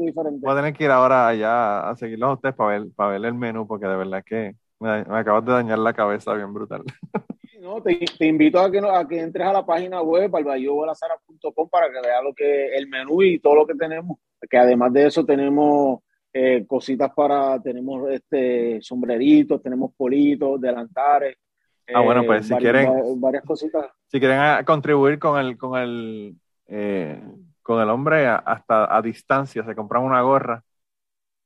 diferente. Voy a tener que ir ahora allá a seguirlos a ustedes para ver, para ver el menú, porque de verdad que me, me acabas de dañar la cabeza bien brutal. <laughs> No, te, invito a que, a que entres a la página web, albayubolazara.com, para que veas lo que el menú y todo lo que tenemos. Que además de eso tenemos eh, cositas para, tenemos este sombreritos, tenemos politos, delantares. Ah, bueno, pues si eh, quieren. Varias cositas. Si quieren ah, contribuir con el, con el, eh, con el hombre hasta a distancia, se compran una gorra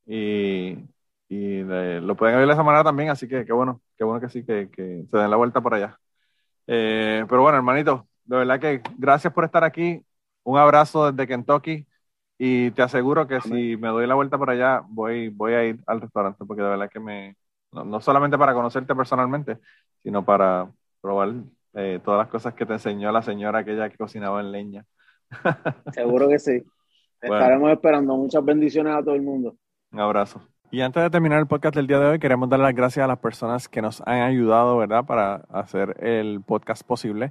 y, y lo pueden ver de esa manera también, así que qué bueno, qué bueno que sí, que, que se den la vuelta por allá. Eh, pero bueno, hermanito, de verdad que gracias por estar aquí. Un abrazo desde Kentucky y te aseguro que si me doy la vuelta por allá, voy, voy a ir al restaurante porque de verdad que me, no, solamente para conocerte personalmente, sino para probar eh, todas las cosas que te enseñó la señora aquella que cocinaba en leña. <laughs> Seguro que sí. Estaremos esperando. Muchas bendiciones a todo el mundo. Un abrazo. Y antes de terminar el podcast del día de hoy, queremos dar las gracias a las personas que nos han ayudado, ¿verdad?, para hacer el podcast posible.